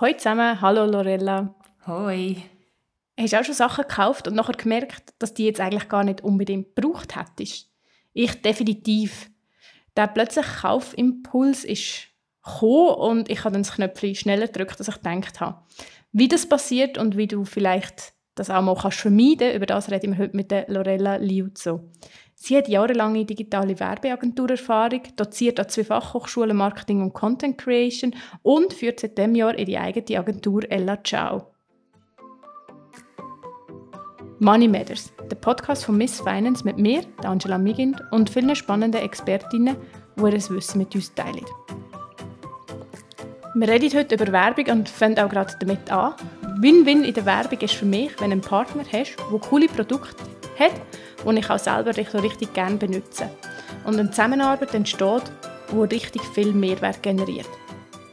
Hallo zusammen, hallo Lorella. Hoi. Hast du auch schon Sachen gekauft und nachher gemerkt, dass die jetzt eigentlich gar nicht unbedingt gebraucht hättest? Ich definitiv. Der plötzliche Kaufimpuls ist gekommen und ich habe dann das Knöpfchen schneller gedrückt, als ich gedacht habe. Wie das passiert und wie du vielleicht das auch mal kannst vermeiden über das reden wir heute mit der Lorella Liuzzo. Sie hat jahrelange digitale Werbeagenturerfahrung, doziert an zwei Fachhochschulen Marketing und Content Creation und führt seit dem Jahr ihre eigene Agentur Ella Ciao. Money Matters, der Podcast von Miss Finance mit mir, Angela Migind, und vielen spannenden Expertinnen, die ihr Wissen mit uns teilen. Wir reden heute über Werbung und fangen auch gerade damit an. Win-Win in der Werbung ist für mich, wenn du einen Partner hast, der coole Produkte hat und ich auch selber so richtig gerne benutze. Und eine Zusammenarbeit entsteht, die richtig viel Mehrwert generiert.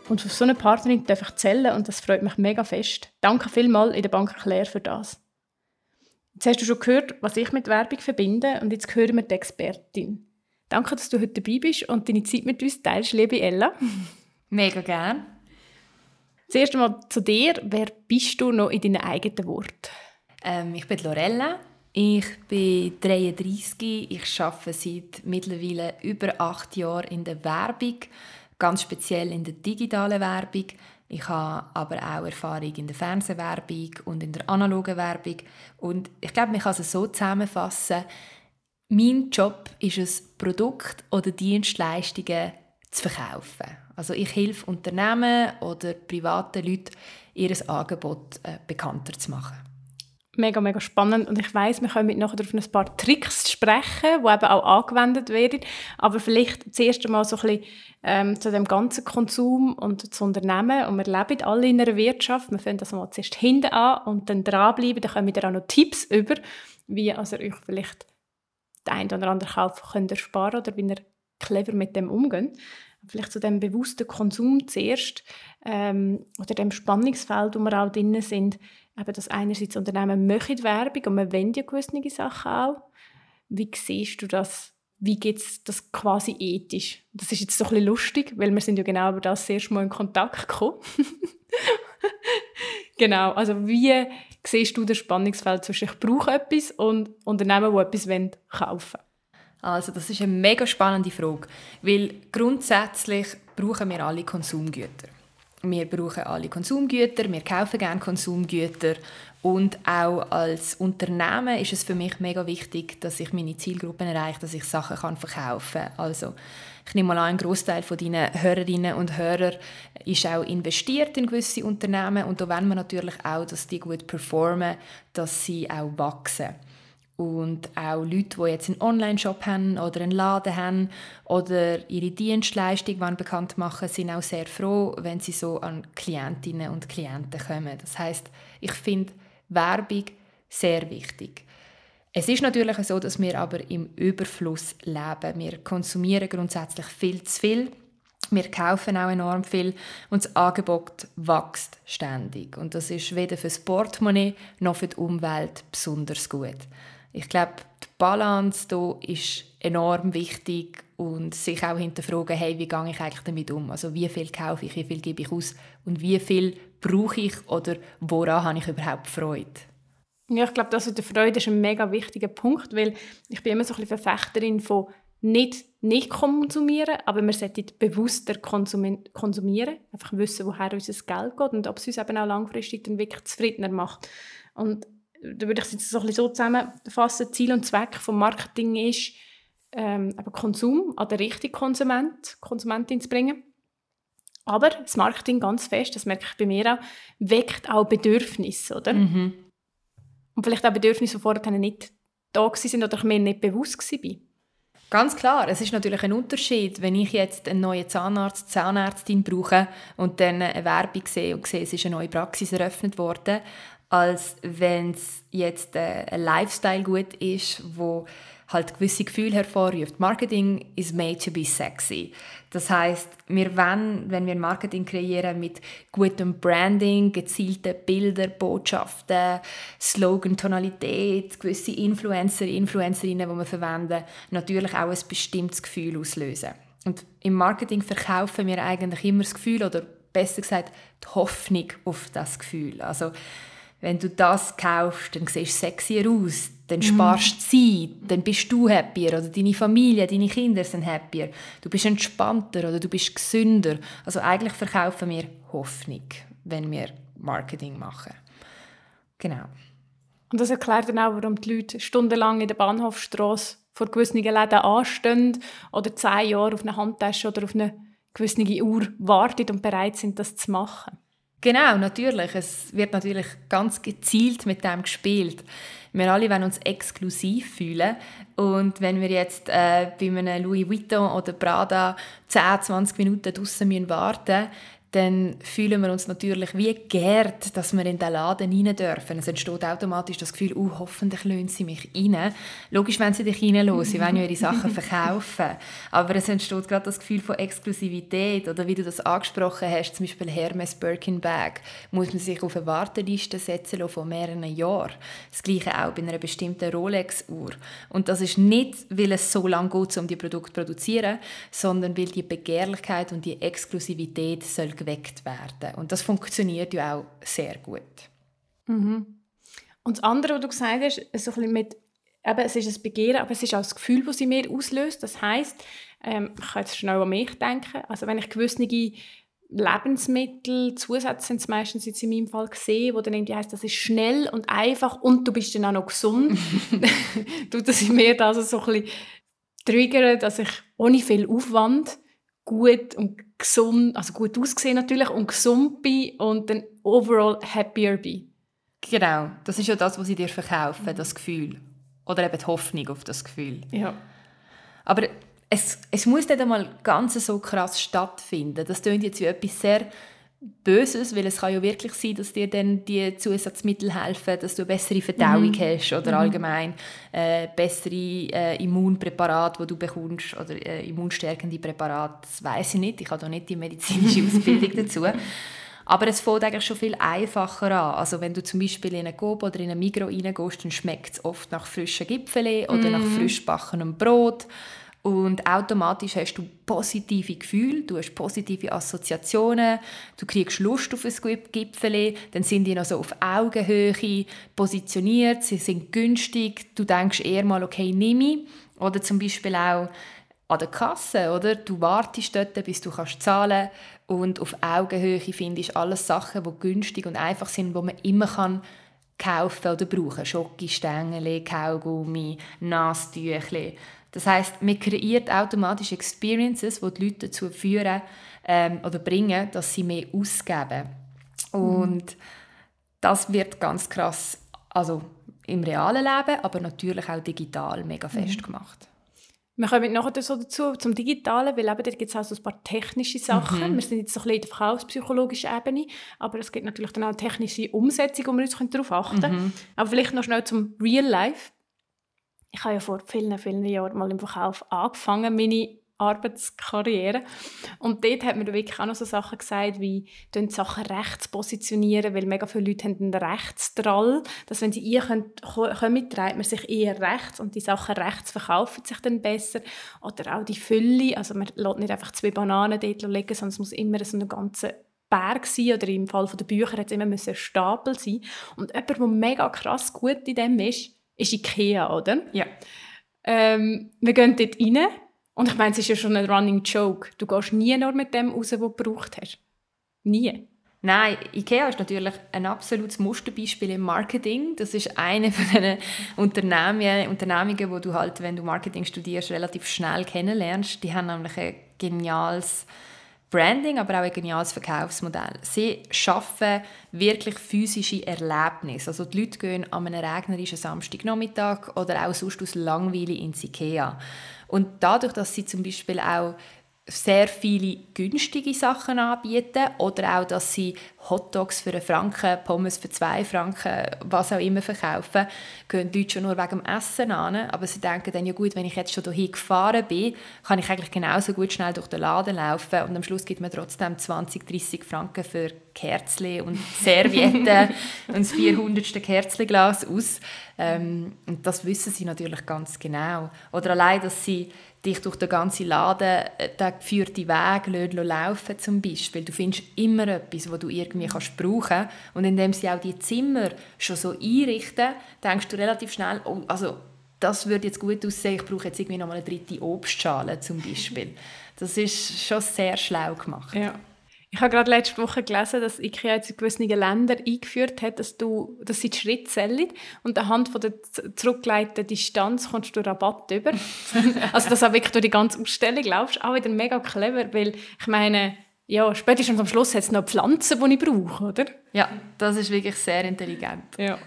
Und für so eine Partnerin darf ich zählen und das freut mich mega fest. Danke vielmals in der Bank Claire für das. Jetzt hast du schon gehört, was ich mit Werbung verbinde und jetzt hören wir die Expertin. Danke, dass du heute dabei bist und deine Zeit mit uns teilst, liebe Ella. Mega gern. Zuerst einmal zu dir. Wer bist du noch in deinen eigenen Worten? Ähm, ich bin Lorella. Ich bin 33. Ich arbeite seit mittlerweile über acht Jahren in der Werbung, ganz speziell in der digitalen Werbung. Ich habe aber auch Erfahrung in der Fernsehwerbung und in der analogen Werbung. Und ich glaube, man kann es so zusammenfassen. Mein Job ist es, Produkte oder Dienstleistungen zu verkaufen. Also ich helfe Unternehmen oder privaten Leuten, ihr Angebot äh, bekannter zu machen mega, mega spannend. Und ich weiß, wir können nachher auf ein paar Tricks sprechen, die eben auch angewendet werden, aber vielleicht zuerst einmal so ein bisschen ähm, zu dem ganzen Konsum und zu Unternehmen. Und wir leben alle in einer Wirtschaft, wir fangen das mal zuerst hinten an und dann dranbleiben, dann kommen wir auch noch Tipps über, wie also euch vielleicht den einen oder anderen Kauf könnt ersparen oder wie ihr clever mit dem umgehen. Vielleicht zu dem bewussten Konsum zuerst ähm, oder dem Spannungsfeld, wo wir auch drin sind, eben, dass einerseits Unternehmen möchten Werbung und man wendet ja gewisse Sachen auch. Wie siehst du das? Wie geht es das quasi ethisch? Das ist jetzt so ein bisschen lustig, weil wir sind ja genau über das erste Mal in Kontakt gekommen. genau, also wie siehst du das Spannungsfeld zwischen ich brauche etwas und Unternehmen, die etwas wollen, kaufen Also das ist eine mega spannende Frage, weil grundsätzlich brauchen wir alle Konsumgüter. Wir brauchen alle Konsumgüter, wir kaufen gerne Konsumgüter und auch als Unternehmen ist es für mich mega wichtig, dass ich meine Zielgruppen erreiche, dass ich Sachen kann verkaufen kann. Also ich nehme mal an, ein Großteil von deinen Hörerinnen und Hörern ist auch investiert in gewisse Unternehmen und da wollen wir natürlich auch, dass die gut performen, dass sie auch wachsen. Und auch Leute, die jetzt einen Online-Shop haben oder einen Laden haben oder ihre Dienstleistung bekannt machen, sind auch sehr froh, wenn sie so an Klientinnen und Klienten kommen. Das heißt, ich finde Werbung sehr wichtig. Es ist natürlich so, dass wir aber im Überfluss leben. Wir konsumieren grundsätzlich viel zu viel. Wir kaufen auch enorm viel und das Angebot wächst ständig. Und das ist weder für das Portemonnaie noch für die Umwelt besonders gut. Ich glaube, die Balance hier ist enorm wichtig und sich auch hinterfragen, hey, wie gehe ich eigentlich damit um? Also wie viel kaufe ich, wie viel gebe ich aus und wie viel brauche ich oder woran habe ich überhaupt Freude? Ja, ich glaube, das mit der Freude ist ein mega wichtiger Punkt, weil ich bin immer so ein bisschen Verfechterin von nicht nicht konsumieren, aber wir sollten bewusster konsumieren, einfach wissen, woher unser Geld geht und ob es uns eben auch langfristig dann wirklich zufriedener macht. Und da würde ich es jetzt so, ein bisschen so zusammenfassen, Ziel und Zweck vom Marketing ist, ähm, Konsum an den richtigen Konsument, Konsumentin zu bringen. Aber das Marketing ganz fest, das merke ich bei mir auch, weckt auch Bedürfnisse, oder? Mhm. Und vielleicht auch Bedürfnisse, die vorher nicht da waren oder ich mir nicht bewusst war. Ganz klar, es ist natürlich ein Unterschied, wenn ich jetzt einen neuen Zahnarzt, Zahnärztin brauche und dann eine Werbung sehe und sehe, es ist eine neue Praxis eröffnet worden, als wenn es jetzt äh, ein Lifestyle gut ist, wo halt gewisse Gefühle hervorruft. Marketing is made to be sexy. Das heißt, wir wollen, wenn wir Marketing kreieren mit gutem Branding, gezielten Bildern, Botschaften, Slogan, Tonalität, gewisse Influencer, Influencerinnen, die wir verwenden, natürlich auch ein bestimmtes Gefühl auslösen. Und im Marketing verkaufen wir eigentlich immer das Gefühl oder besser gesagt die Hoffnung auf das Gefühl. Also wenn du das kaufst, dann siehst du sexier aus, dann sparst du Zeit, dann bist du happier oder deine Familie, deine Kinder sind happier. Du bist entspannter oder du bist gesünder. Also eigentlich verkaufen wir Hoffnung, wenn wir Marketing machen. Genau. Und das erklärt dann auch, warum die Leute stundenlang in der Bahnhofstrasse vor gewissen Läden anstehen oder zehn Jahre auf eine Handtasche oder auf eine gewisse Uhr warten und bereit sind, das zu machen. Genau, natürlich. Es wird natürlich ganz gezielt mit dem gespielt. Wir alle wollen uns exklusiv fühlen. Und wenn wir jetzt äh, bei einem Louis Vuitton oder Prada 10, 20 Minuten draussen warten müssen, dann fühlen wir uns natürlich wie geehrt, dass wir in den Laden rein dürfen. Es entsteht automatisch das Gefühl, oh, hoffentlich lösen sie mich rein. Logisch, wenn sie dich reinlassen, sie wollen ja ihre Sachen verkaufen. Aber es entsteht gerade das Gefühl von Exklusivität oder wie du das angesprochen hast, zum Beispiel Hermes Birkin Bag, muss man sich auf eine Warteliste setzen von mehreren Jahren. Das Gleiche auch bei einer bestimmten Rolex-Uhr. Und das ist nicht, weil es so lange geht, um die Produkte zu produzieren, sondern weil die Begehrlichkeit und die Exklusivität soll geweckt werden. Und das funktioniert ja auch sehr gut. Mhm. Und das andere, was du gesagt hast, so ein bisschen mit, eben, es ist ein Begehren, aber es ist auch das Gefühl, das sie mir auslöst. Das heisst, ähm, ich kann jetzt schnell an mich denken, also wenn ich gewisse Lebensmittel, Zusätze sind es meistens jetzt in meinem Fall gesehen, wo dann irgendwie heisst, das ist schnell und einfach und du bist dann auch noch gesund, tut das in mir also so ein bisschen triggern, dass ich ohne viel Aufwand gut und gesund, also gut aussehen natürlich und gesund bin und dann overall happier bin. Genau, das ist ja das, was sie dir verkaufen, das Gefühl. Oder eben die Hoffnung auf das Gefühl. Ja. Aber es, es muss nicht einmal ganz so krass stattfinden. Das klingt jetzt wie etwas sehr Böses, weil es kann ja wirklich sein, dass dir dann die Zusatzmittel helfen, dass du eine bessere Verdauung mhm. hast oder mhm. allgemein äh, bessere äh, Immunpräparate, die du bekommst oder äh, immunstärkende Präparate. Das weiß ich nicht, ich habe da nicht die medizinische Ausbildung dazu. Aber es fängt eigentlich schon viel einfacher an. Also wenn du zum Beispiel in einen Coop oder in einen Migros reingehst, dann schmeckt es oft nach frischen Gipfeln oder mm. nach frisch gebackenem Brot und automatisch hast du positive Gefühle, du hast positive Assoziationen, du kriegst Lust auf ein Gipfel, dann sind die noch so auf Augenhöhe positioniert, sie sind günstig, du denkst eher mal, okay, nimm ich. Oder zum Beispiel auch an der Kasse, oder? Du wartest dort, bis du kannst zahlen und auf Augenhöhe findest du alles Sachen, die günstig und einfach sind, wo man immer kann kaufen oder brauchen. Schokostängel, Kaugummi, Nasstücher. Das heißt, man kreiert automatisch Experiences, die die Leute dazu führen ähm, oder bringen, dass sie mehr ausgeben. Und mhm. das wird ganz krass, also im realen Leben, aber natürlich auch digital mega fest mhm. gemacht. Wir kommen nachher so dazu, zum Digitalen, weil eben dort gibt es auch so ein paar technische Sachen. Mhm. Wir sind jetzt so ein bisschen in der verkaufspsychologischen Ebene, aber es gibt natürlich dann auch technische Umsetzung, wo wir uns darauf achten können. Mhm. Aber vielleicht noch schnell zum Real Life ich habe ja vor vielen, vielen Jahren mal im Verkauf angefangen, meine Arbeitskarriere. Und dort hat man wirklich auch noch so Sachen gesagt, wie die Sachen rechts positionieren, weil mega viele Leute haben einen Rechtsdrall, dass wenn sie ein kommen, dreht man sich eher rechts und die Sachen rechts verkaufen sich dann besser. Oder auch die Fülle, also man lässt nicht einfach zwei Bananen dort legen, sondern es muss immer so eine ganze Berg sein, oder im Fall der Bücher hat es immer ein Stapel sein. Und jemand, der mega krass gut in dem ist, ist Ikea, oder? Ja. Ähm, wir gehen dort rein und ich meine, es ist ja schon ein Running Joke. Du gehst nie nur mit dem raus, was du gebraucht hast. Nie. Nein, IKEA ist natürlich ein absolutes Musterbeispiel im Marketing. Das ist eine von den Unternehmen, Unternehmungen, wo du halt, wenn du Marketing studierst, relativ schnell kennenlernst. Die haben nämlich ein geniales Branding, aber auch ein geniales Verkaufsmodell. Sie schaffen wirklich physische Erlebnisse. Also die Leute gehen an einem regnerischen Samstagnachmittag oder auch sonst aus Langweile ins Ikea. Und dadurch, dass sie zum Beispiel auch sehr viele günstige Sachen anbieten oder auch, dass sie Hotdogs für einen Franken, Pommes für zwei Franken, was auch immer verkaufen, gehen die Leute schon nur wegen dem Essen an. Aber sie denken dann, ja gut, wenn ich jetzt schon hierhin gefahren bin, kann ich eigentlich genauso gut schnell durch den Laden laufen und am Schluss gibt man trotzdem 20, 30 Franken für Kerzchen und Servietten und das 400. Kerzchenglas aus. Ähm, und das wissen sie natürlich ganz genau. Oder allein, dass sie dich durch den ganzen Laden äh, den geführten Weg laufen zum Beispiel. Du findest immer etwas, was du irgendwie kannst brauchen Und indem sie auch die Zimmer schon so einrichten, denkst du relativ schnell, oh, also das würde jetzt gut aussehen, ich brauche jetzt irgendwie noch mal eine dritte Obstschale zum Beispiel. Das ist schon sehr schlau gemacht. Ja. Ich habe gerade letzte Woche gelesen, dass IKEA jetzt in gewissen Ländern eingeführt hat, dass, du, dass sie die Schritte zählen und anhand von der zurückgeleiteten Distanz kommst du Rabatt über. also das auch wirklich durch die ganze Ausstellung laufst. Auch wieder mega clever, weil ich meine, ja, spätestens am Schluss hat es noch Pflanzen, die ich brauche, oder? Ja, das ist wirklich sehr intelligent. Ja.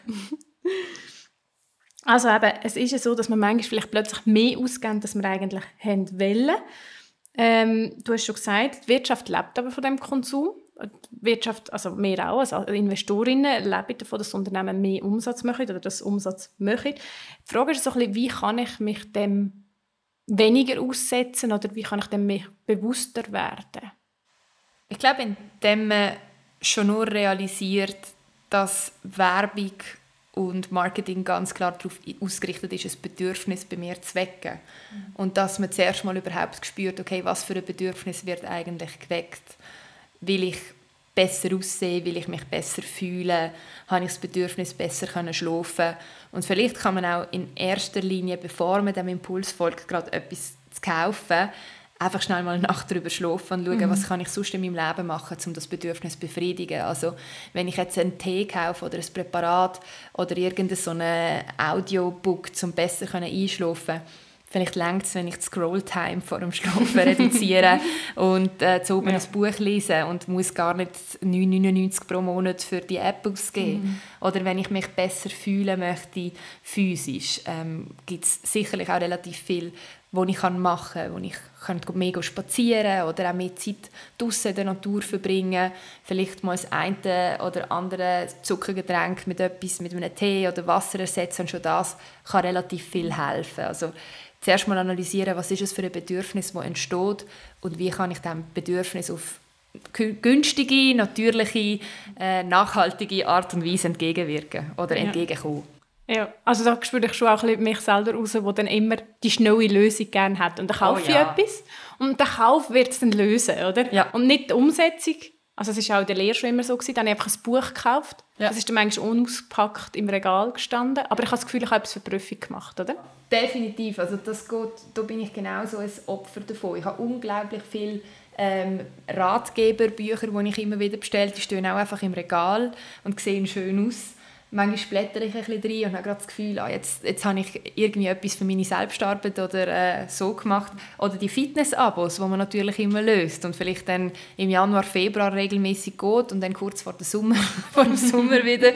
Also eben, es ist ja so, dass man manchmal vielleicht plötzlich mehr ausgeben, als wir eigentlich haben wollen. Ähm, du hast schon gesagt, die Wirtschaft lebt aber von dem Konsum. Die Wirtschaft, also wir auch, also Investorinnen leben davon, dass Unternehmen mehr Umsatz machen oder dass Umsatz machen. Die Frage ist so ein bisschen, wie kann ich mich dem weniger aussetzen oder wie kann ich dem mehr bewusster werden? Ich glaube, indem man schon nur realisiert, dass Werbung und Marketing ganz klar darauf ausgerichtet ist, ein Bedürfnis bei mir zu wecken. Mhm. Und dass man zuerst mal überhaupt spürt, okay, was für ein Bedürfnis wird eigentlich geweckt. Will ich besser aussehen, will ich mich besser fühlen, habe ich das Bedürfnis, besser können schlafen Und vielleicht kann man auch in erster Linie, bevor man dem Impuls folgt, gerade etwas zu kaufen, einfach schnell mal eine Nacht darüber schlafen und schauen, mhm. was kann ich sonst in meinem Leben machen, um das Bedürfnis zu befriedigen. Also wenn ich jetzt einen Tee kaufe oder ein Präparat oder irgendein so ein Audiobook, um besser einschlafen Vielleicht längt es, wenn ich die Scrolltime vor dem Schlafen reduziere und äh, zu oben ja. ein Buch lese und muss gar nicht 9,99 pro Monat für die App ausgeben. Mhm. Oder wenn ich mich besser fühlen möchte, physisch, ähm, gibt es sicherlich auch relativ viel wo ich machen kann, wo ich kann mega spazieren oder auch mehr Zeit draußen in der Natur verbringen, vielleicht mal das eine oder andere Zuckergetränk mit etwas, mit einem Tee oder Wasser ersetzen und schon das kann relativ viel helfen. Also zuerst mal analysieren, was ist es für ein Bedürfnis, das entsteht und wie kann ich diesem Bedürfnis auf günstige, natürliche, äh, nachhaltige Art und Weise entgegenwirken oder ja. entgegenkommen. Ja, also da spüre ich schon auch ein mich selber raus, wo dann immer die schnelle Lösung gerne hat. Und dann kaufe oh, ja. ich etwas und der Kauf wird es dann lösen, oder? Ja. Und nicht die Umsetzung. Also es war auch in der Lehre schon immer so, gewesen. dann habe ich einfach ein Buch gekauft. Ja. Das ist dann manchmal unausgepackt im Regal gestanden. Aber ich habe das Gefühl, ich habe etwas für Prüfung gemacht, oder? Definitiv. Also das geht, da bin ich genau so ein Opfer davon. Ich habe unglaublich viele ähm, Ratgeberbücher, die ich immer wieder bestelle. Die stehen auch einfach im Regal und sehen schön aus manchmal blättere ich ein bisschen rein und habe gerade das Gefühl, ah, jetzt, jetzt habe ich irgendwie etwas für meine Selbstarbeit oder äh, so gemacht. Oder die Fitness-Abos, die man natürlich immer löst und vielleicht dann im Januar, Februar regelmäßig geht und dann kurz vor, der Sommer, vor dem Sommer wieder.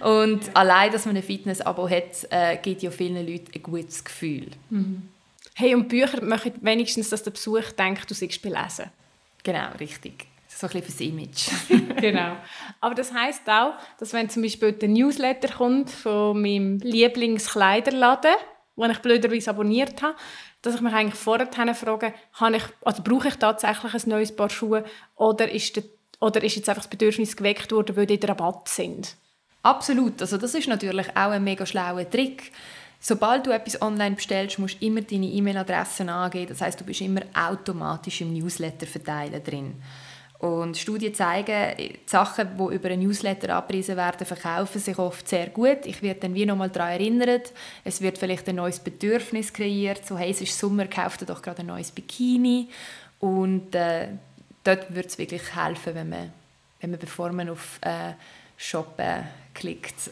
Und allein, dass man ein Fitness-Abo hat, äh, gibt ja vielen Leuten ein gutes Gefühl. Mhm. Hey, und Bücher machen wenigstens, dass der Besuch denkt, du seist belesen. Genau, richtig. So ein bisschen fürs Image. genau. Aber das heißt auch, dass wenn zum Beispiel der Newsletter kommt von meinem Lieblingskleiderladen, den ich blöderweise abonniert habe, dass ich mich eigentlich vorher frage, habe ich, also brauche ich tatsächlich ein neues Paar Schuhe oder ist, der, oder ist jetzt einfach das Bedürfnis geweckt worden, weil die Rabatt sind? Absolut. Also das ist natürlich auch ein mega schlauer Trick. Sobald du etwas online bestellst, musst du immer deine E-Mail-Adresse angeben. Das heißt, du bist immer automatisch im Newsletter-Verteiler drin. Und Studien zeigen, die Sachen, die über einen Newsletter abgepriesen werden, verkaufen sich oft sehr gut. Ich werde dann wie nochmal daran erinnert. Es wird vielleicht ein neues Bedürfnis kreiert. So, hey, es ist Sommer, kauft doch gerade ein neues Bikini. Und äh, dort würde es wirklich helfen, wenn man, wenn man bevor man auf äh, Shoppen klickt,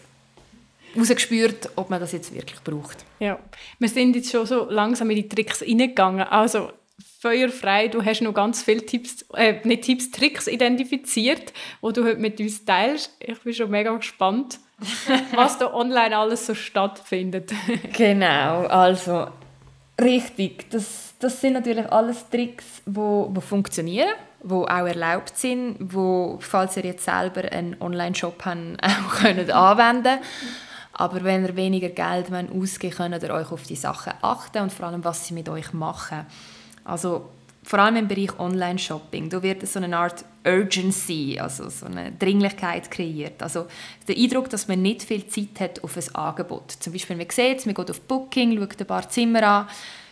rausgespürt, ob man das jetzt wirklich braucht. Ja, wir sind jetzt schon so langsam in die Tricks reingegangen. Also feuerfrei. Du hast noch ganz viele Tipps, äh, nicht Tipps, Tricks identifiziert, wo du heute mit uns teilst. Ich bin schon mega gespannt, was da online alles so stattfindet. genau, also richtig. Das, das sind natürlich alles Tricks, wo, wo funktionieren, wo auch erlaubt sind, wo falls ihr jetzt selber einen Online-Shop habt, auch könnt anwenden. Aber wenn ihr weniger Geld ausgeben könnt ihr euch auf die Sachen achten und vor allem, was sie mit euch machen. Also vor allem im Bereich Online-Shopping, da wird so eine Art Urgency, also so eine Dringlichkeit kreiert. Also der Eindruck, dass man nicht viel Zeit hat auf ein Angebot. Zum Beispiel, man sieht es, man geht auf Booking, schaut ein paar Zimmer an,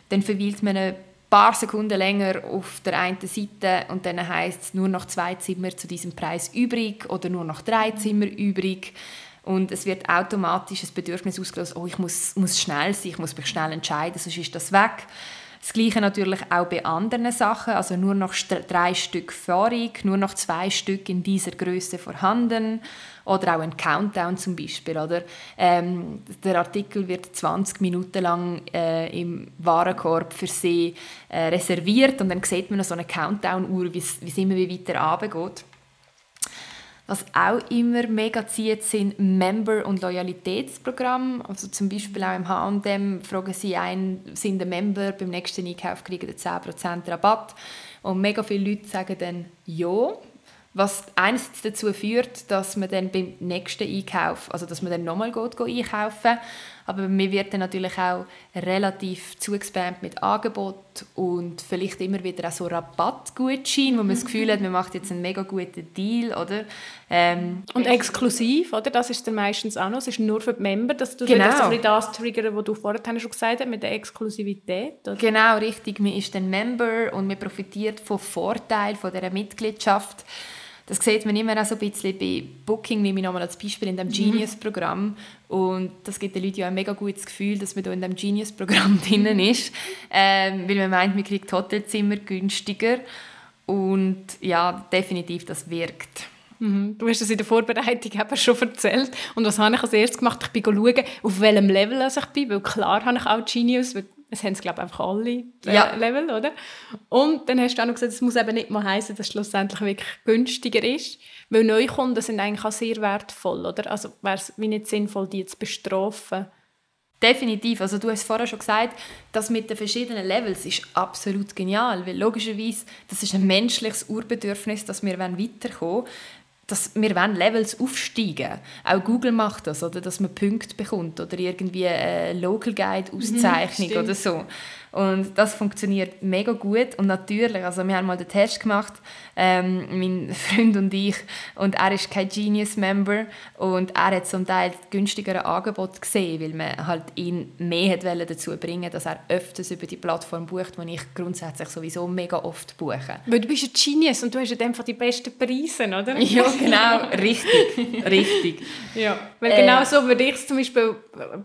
dann verweilt man ein paar Sekunden länger auf der einen Seite und dann heißt es nur noch zwei Zimmer zu diesem Preis übrig oder nur noch drei Zimmer übrig. Und es wird automatisch das Bedürfnis ausgelöst, oh, ich muss, muss schnell sein, ich muss mich schnell entscheiden, sonst ist das weg. Das Gleiche natürlich auch bei anderen Sachen, also nur noch drei Stück vorig, nur noch zwei Stück in dieser Größe vorhanden oder auch ein Countdown zum Beispiel. Oder? Ähm, der Artikel wird 20 Minuten lang äh, im Warenkorb für Sie äh, reserviert und dann sieht man noch so eine Countdown-Uhr, wie es immer weiter runtergeht. Was auch immer mega zieht, sind Member- und Loyalitätsprogramme. Also zum Beispiel auch im H&M fragen sie ein, sind ein Member, beim nächsten Einkauf kriegen sie 10% Rabatt. Und mega viele Leute sagen dann «Ja», was einerseits dazu führt, dass man dann beim nächsten Einkauf, also dass man dann nochmal geht, einkaufen aber mir wird dann natürlich auch relativ zugespammt mit Angebot und vielleicht immer wieder auch so Rabattgutschein, wo man das Gefühl hat, man macht jetzt einen mega guten Deal, oder? Ähm, und exklusiv, oder? Das ist dann meistens auch noch. Es ist nur für die Member, dass du genau. das, das triggern, was du vorher schon gesagt hast, mit der Exklusivität. Oder? Genau, richtig. Man ist dann Member und man profitiert vom Vorteil von dieser Mitgliedschaft. Das sieht man immer auch so ein bisschen bei Booking, nehme ich nochmal als Beispiel in dem mhm. Genius-Programm. Und das gibt den Leuten ja ein mega gutes Gefühl, dass man da in dem Genius-Programm drin ist, ähm, weil man meint, man kriegt Hotelzimmer günstiger. Und ja, definitiv, das wirkt. Mhm. Du hast es in der Vorbereitung eben schon erzählt. Und was habe ich als erstes gemacht? Ich bin schauen, auf welchem Level ich bin, weil klar habe ich auch Genius, weil es haben es, glaube ich, einfach alle äh, ja. Level, oder? Und dann hast du auch noch gesagt, es muss eben nicht mal heißen, dass es schlussendlich wirklich günstiger ist, weil Neukunden sind eigentlich auch sehr wertvoll, oder? Also wäre es wie nicht sinnvoll, die zu bestrafen. Definitiv. Also du hast vorher schon gesagt, das mit den verschiedenen Levels ist absolut genial, weil logischerweise das ist ein menschliches Urbedürfnis, dass wir weiterkommen dass wir wollen Levels aufsteigen. Auch Google macht das, oder dass man Punkte bekommt oder irgendwie eine Local Guide Auszeichnung mhm, oder so. Und das funktioniert mega gut. Und natürlich, also wir haben mal den Test gemacht, ähm, mein Freund und ich, und er ist kein Genius-Member und er hat zum Teil günstigere Angebot gesehen, weil man halt ihn mehr dazu bringen dass er öfters über die Plattform bucht, die ich grundsätzlich sowieso mega oft buche. Weil du bist ein Genius und du hast ja einfach die besten Preise, oder? Ja, genau, richtig, richtig. Ja, weil genau äh, so würde ich es zum Beispiel,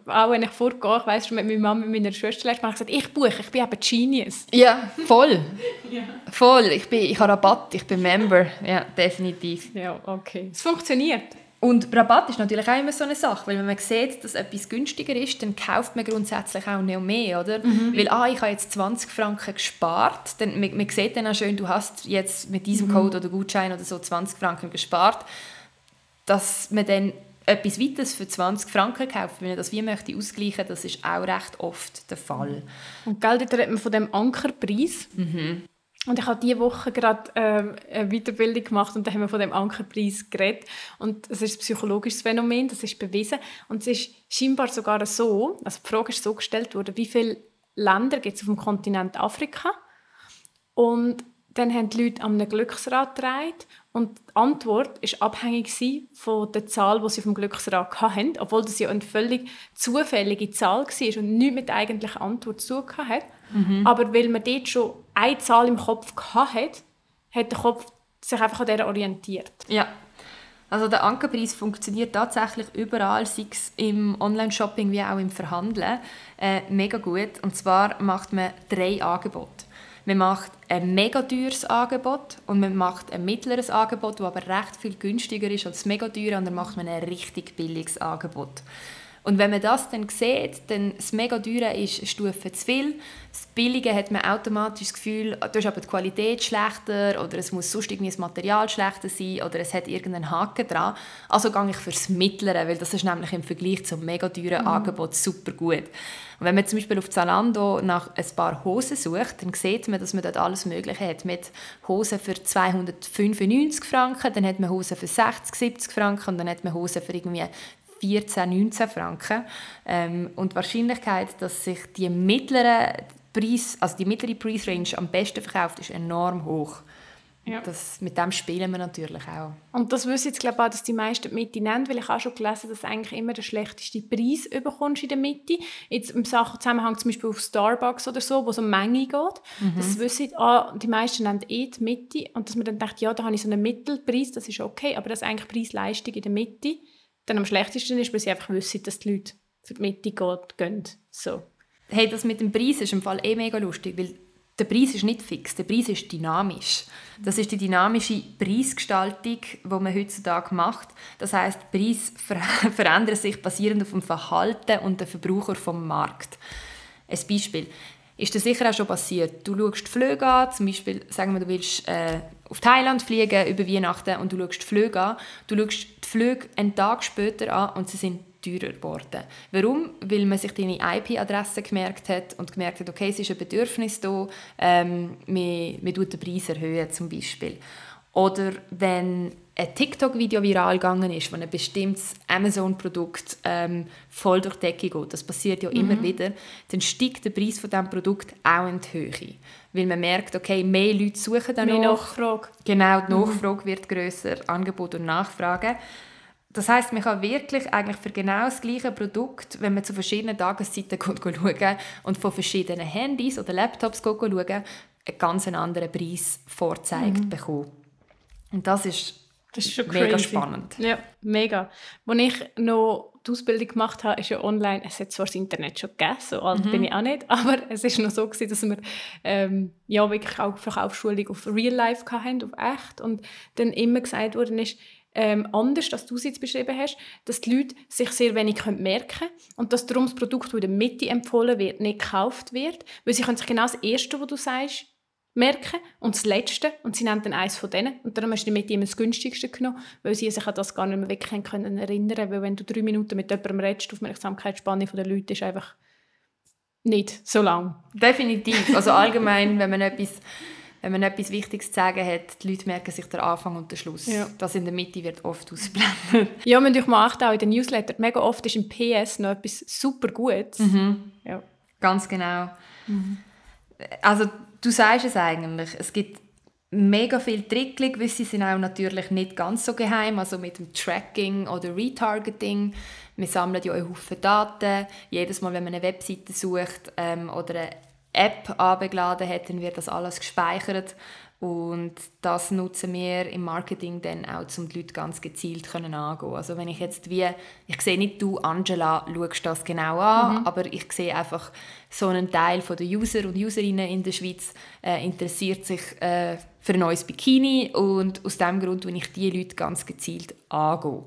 auch wenn ich vorgehe, ich weiss schon, mit meiner Mama, mit meiner Schwester, ich gesagt, ich buche ich bin eben Genius. Ja, voll. ja. Voll. Ich, bin, ich habe Rabatt, ich bin Member. Ja, definitiv. Ja, okay. Es funktioniert. Und Rabatt ist natürlich auch immer so eine Sache, weil wenn man sieht, dass etwas günstiger ist, dann kauft man grundsätzlich auch noch mehr, oder? Mhm. Weil, ah, ich habe jetzt 20 Franken gespart, dann, man, man sieht dann auch schön, du hast jetzt mit diesem mhm. Code oder Gutschein oder so 20 Franken gespart, dass man dann etwas weiteres für 20 Franken kaufen, wenn ich das wie möchte ausgleichen, das ist auch recht oft der Fall. Und Geld redet man von dem Ankerpreis. Mhm. Und ich habe diese Woche gerade äh, eine Weiterbildung gemacht und da haben wir von dem Ankerpreis geredet. Und es ist ein psychologisches Phänomen, das ist bewiesen. Und es ist scheinbar sogar so, also die Frage ist so gestellt worden, wie viele Länder gibt es auf dem Kontinent Afrika? Und dann haben die Leute an einem Glücksrad gedreht und die Antwort war abhängig von der Zahl, die sie auf dem Glücksrad hatten, obwohl das ja eine völlig zufällige Zahl war und nichts mit der eigentlichen Antwort zu tun hat. Mhm. Aber weil man dort schon eine Zahl im Kopf hatte, hat der Kopf sich einfach an der orientiert. Ja. Also der Ankerpreis funktioniert tatsächlich überall, sei es im Online-Shopping wie auch im Verhandeln, äh, mega gut. Und zwar macht man drei Angebote. Man macht ein mega teures Angebot und man macht ein mittleres Angebot, das aber recht viel günstiger ist als das mega teure und dann macht man ein richtig billiges Angebot. Und wenn man das dann sieht, dann das mega teure ist eine Stufe zu viel. Das billige hat man automatisch das Gefühl, du hast aber die Qualität schlechter oder es muss sonst irgendwie das Material schlechter sein oder es hat irgendeinen Haken dran. Also gehe ich fürs Mittlere, weil das ist nämlich im Vergleich zum mega teuren mhm. Angebot super gut. Und wenn man zum Beispiel auf Zalando nach ein paar Hosen sucht, dann sieht man, dass man dort alles Mögliche hat. Mit Hosen für 295 Franken, dann hat man Hosen für 60, 70 Franken und dann hat man Hosen für irgendwie 14, 19 Franken. Ähm, und die Wahrscheinlichkeit, dass sich die mittleren Preis, also die mittlere Preisrange am besten verkauft, ist enorm hoch. Ja. Das, mit dem spielen wir natürlich auch. Und das wissen jetzt glaube ich auch, dass die meisten die Mitte nennen, weil ich auch schon gelesen dass du eigentlich immer den schlechtesten Preis bekommst in der Mitte. Jetzt im Zusammenhang zum Beispiel auf Starbucks oder so, wo es um Menge geht. Mhm. Das wissen ah, die meisten nennen eh die Mitte und dass man dann denkt, ja, da habe ich so einen Mittelpreis, das ist okay, aber dass eigentlich Preis-Leistung in der Mitte dann am schlechtesten ist, weil sie einfach wissen, dass die Leute für die Mitte gehen. So. Hey, das mit dem Preis ist im Fall eh mega lustig, weil der Preis ist nicht fix, der Preis ist dynamisch. Das ist die dynamische Preisgestaltung, die man heutzutage macht. Das heißt, Preise ver verändern sich basierend auf dem Verhalten und den Verbraucher vom Markt. Ein Beispiel ist dir sicher auch schon passiert. Du schaust Flüge an, zum Beispiel, sagen wir, du willst äh, auf Thailand fliegen über Weihnachten und du schaust Flüge an. Du schaust die Flüge einen Tag später an und sie sind teurer geworden. Warum? Weil man sich deine IP-Adresse gemerkt hat und gemerkt hat, okay, es ist ein Bedürfnis da, ähm, man, man den Preis erhöhen zum Beispiel. Oder wenn ein TikTok-Video viral gegangen ist, wo ein bestimmtes Amazon-Produkt ähm, voll durch die Decke geht, das passiert ja mhm. immer wieder, dann steigt der Preis von diesem Produkt auch in die Höhe. Weil man merkt, okay, mehr Leute suchen danach. Mehr Nachfrage. Genau, die mhm. Nachfrage mhm. wird grösser, Angebot und Nachfrage. Das heißt, man kann wirklich eigentlich für genau das gleiche Produkt, wenn man zu verschiedenen Tageszeiten schaut und von verschiedenen Handys oder Laptops schaut, einen ganz anderen Preis vorzeigt mhm. bekommen. Und das ist, das ist schon mega crazy. spannend. Ja, mega. Als ich noch die Ausbildung gemacht habe, ist ja online, es hat zwar das Internet schon gegeben, so alt mhm. bin ich auch nicht, aber es ist noch so gewesen, dass wir ähm, ja wirklich auch Verkaufsschulung auf Real Life hatten, auf echt und dann immer gesagt worden ist, ähm, anders, als du es jetzt beschrieben hast, dass die Leute sich sehr wenig merken können und dass darum das Produkt, das in der Mitte empfohlen wird, nicht gekauft wird, weil sie können sich genau das Erste, was du sagst, merken und das Letzte und sie nennen dann eines von denen und darum hast du mit ihm das günstigste genommen, weil sie sich an das gar nicht mehr wirklich können erinnern weil wenn du drei Minuten mit jemandem redest, die Aufmerksamkeitsspanne der Leute ist einfach nicht so lang. Definitiv, also allgemein, wenn man etwas wenn man etwas Wichtiges zu sagen hat, die Leute merken sich den Anfang und den Schluss. Ja. Das in der Mitte wird oft ausblendet. Ja, man macht auch in den Newsletter, mega oft ist im PS noch etwas super Gutes. Mhm. Ja. Ganz genau. Mhm. Also du sagst es eigentlich, es gibt mega viel Trickli, gewisse sind auch natürlich nicht ganz so geheim, also mit dem Tracking oder Retargeting. Wir sammeln ja auch Haufen Daten. Jedes Mal, wenn man eine Webseite sucht ähm, oder eine App abgeladen hat, dann wird das alles gespeichert und das nutzen wir im Marketing dann auch, um die Leute ganz gezielt können angehen Also wenn ich jetzt wie, ich sehe nicht du, Angela, schaust das genau an, mhm. aber ich sehe einfach, so einen Teil der User und Userinnen in der Schweiz äh, interessiert sich äh, für ein neues Bikini und aus diesem Grund will ich diese Leute ganz gezielt angehen.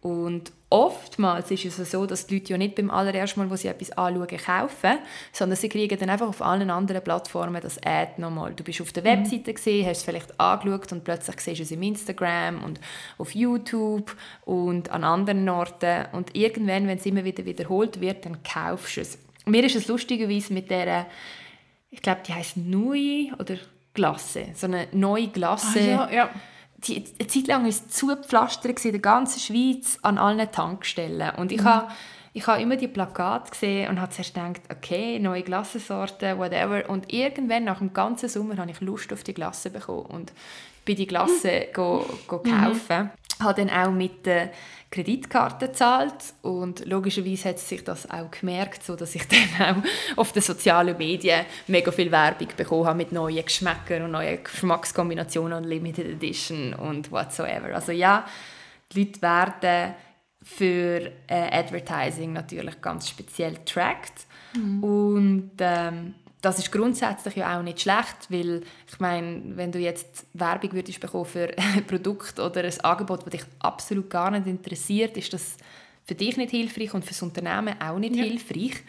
Und oftmals ist es so, dass die Leute ja nicht beim allerersten Mal, wo sie etwas anschauen, kaufen, sondern sie kriegen dann einfach auf allen anderen Plattformen das Ad nochmal. Du bist auf der mhm. Webseite gesehen, hast es vielleicht angeschaut und plötzlich siehst du es im Instagram und auf YouTube und an anderen Orten und irgendwann, wenn es immer wieder wiederholt wird, dann kaufst du es. Mir ist es lustigerweise mit der, ich glaube, die heißt Nui oder Glasse, so eine neue Glasse. Ah, ja, ja die, eine Zeit lang war es zugepflastert in der ganzen Schweiz an allen Tankstellen. Und ich mhm. habe ich habe immer die Plakate gesehen und habe zuerst gedacht, okay, neue Glassensorten, whatever. Und irgendwann, nach dem ganzen Sommer, habe ich Lust auf die Glasse bekommen und bin die Glasse mhm. go, go kaufen. Habe dann auch mit der Kreditkarte gezahlt und logischerweise hat sich das auch gemerkt, so dass ich dann auch auf den sozialen Medien mega viel Werbung bekommen habe mit neuen Geschmäckern und neuen Geschmackskombinationen und Limited Edition und whatsoever. Also ja, die Leute werden für äh, Advertising natürlich ganz speziell tracked mhm. und ähm, das ist grundsätzlich ja auch nicht schlecht, weil ich meine, wenn du jetzt Werbung würdest bekommen für ein Produkt oder ein Angebot, das dich absolut gar nicht interessiert, ist das für dich nicht hilfreich und für das Unternehmen auch nicht ja. hilfreich.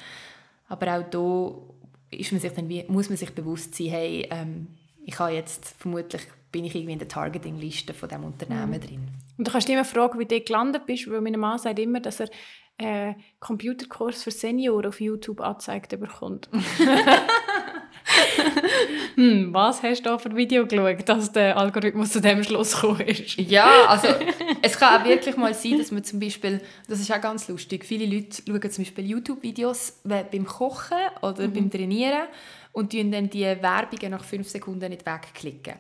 Aber auch da ist man sich dann wie, muss man sich bewusst sein, hey, ähm, ich habe jetzt vermutlich bin ich irgendwie in der Targeting-Liste von dem Unternehmen mhm. drin. Und du kannst dich immer fragen, wie du gelandet bist, weil mein Mann sagt immer, dass er einen Computerkurs für Senioren auf YouTube angezeigt bekommt. hm, was hast du da für ein Video geschaut, dass der Algorithmus zu dem Schluss gekommen ist? ja, also es kann auch wirklich mal sein, dass man zum Beispiel, das ist auch ganz lustig, viele Leute schauen zum Beispiel YouTube-Videos beim Kochen oder mhm. beim Trainieren und dann die Werbungen nach fünf Sekunden nicht wegklicken.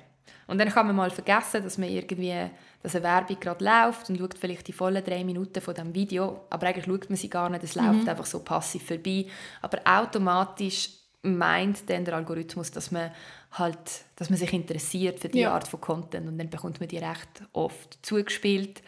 Und dann kann man mal vergessen, dass man irgendwie, dass eine Werbung gerade läuft und schaut vielleicht die vollen drei Minuten von dem Video, aber eigentlich schaut man sie gar nicht, es läuft mhm. einfach so passiv vorbei. Aber automatisch meint dann der Algorithmus, dass man halt, dass man sich interessiert für die ja. Art von Content und dann bekommt man die recht oft zugespielt.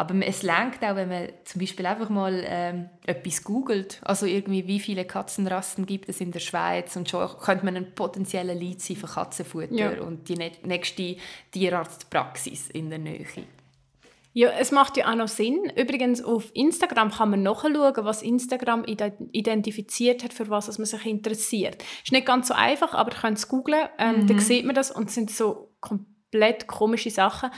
Aber es lenkt auch, wenn man zum Beispiel einfach mal ähm, etwas googelt, also irgendwie wie viele Katzenrassen gibt es in der Schweiz und schon könnte man ein potenzieller Lead sein für Katzenfutter ja. und die nächste Tierarztpraxis in der Nähe. Ja, es macht ja auch noch Sinn. Übrigens, auf Instagram kann man nachschauen, was Instagram identifiziert hat, für was man sich interessiert. Ist nicht ganz so einfach, aber ihr könnt es googlen, ähm, mhm. dann sieht man das und es sind so komplett komische Sachen.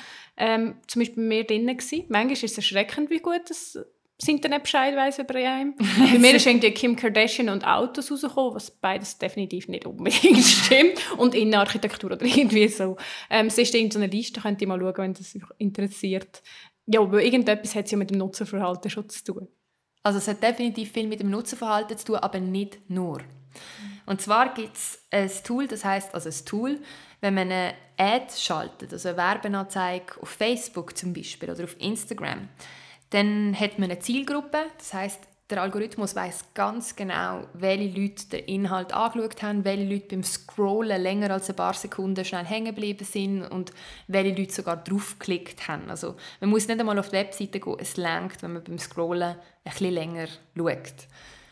Ähm, zum Beispiel bei mir drin gewesen. Manchmal ist es erschreckend, wie gut das, das Internet Bescheid weiss über einen. bei mir ist irgendwie Kim Kardashian und Autos rausgekommen, was beides definitiv nicht unbedingt stimmt. Und Innenarchitektur oder irgendwie so. Ähm, es ist in so einer Liste, könnt ihr mal schauen, wenn das euch interessiert. Ja, aber irgendetwas hat es ja mit dem Nutzerverhalten schon zu tun. Also es hat definitiv viel mit dem Nutzerverhalten zu tun, aber nicht nur. Und zwar gibt es ein Tool, das heißt also ein Tool, wenn man eine Ad schaltet, also eine Werbeanzeige auf Facebook zum Beispiel oder auf Instagram, dann hat man eine Zielgruppe. Das heißt, der Algorithmus weiß ganz genau, welche Leute den Inhalt angeschaut haben, welche Leute beim Scrollen länger als ein paar Sekunden schnell hängen geblieben sind und welche Leute sogar draufgeklickt haben. Also man muss nicht einmal auf die Webseite gehen, es lenkt, wenn man beim Scrollen ein bisschen länger schaut.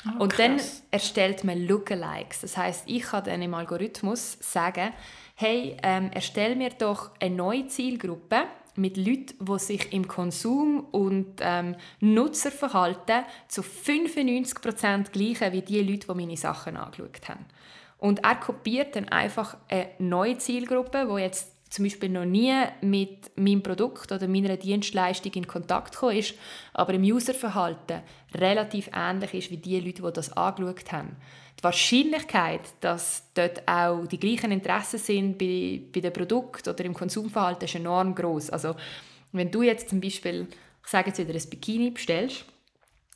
Oh, und dann erstellt man Lookalikes. Das heißt, ich kann dann im Algorithmus sagen, hey, ähm, erstell mir doch eine neue Zielgruppe mit Leuten, die sich im Konsum und ähm, Nutzerverhalten zu 95% gleichen wie die Leute, die meine Sachen angeschaut haben. Und er kopiert dann einfach eine neue Zielgruppe, die jetzt zum Beispiel noch nie mit meinem Produkt oder meiner Dienstleistung in Kontakt gekommen ist, aber im Userverhalten relativ ähnlich ist wie die Leute, die das angeschaut haben. Die Wahrscheinlichkeit, dass dort auch die gleichen Interessen sind bei, bei dem Produkt oder im Konsumverhalten, ist enorm groß. Also wenn du jetzt zum Beispiel, ich sage jetzt wieder, ein Bikini bestellst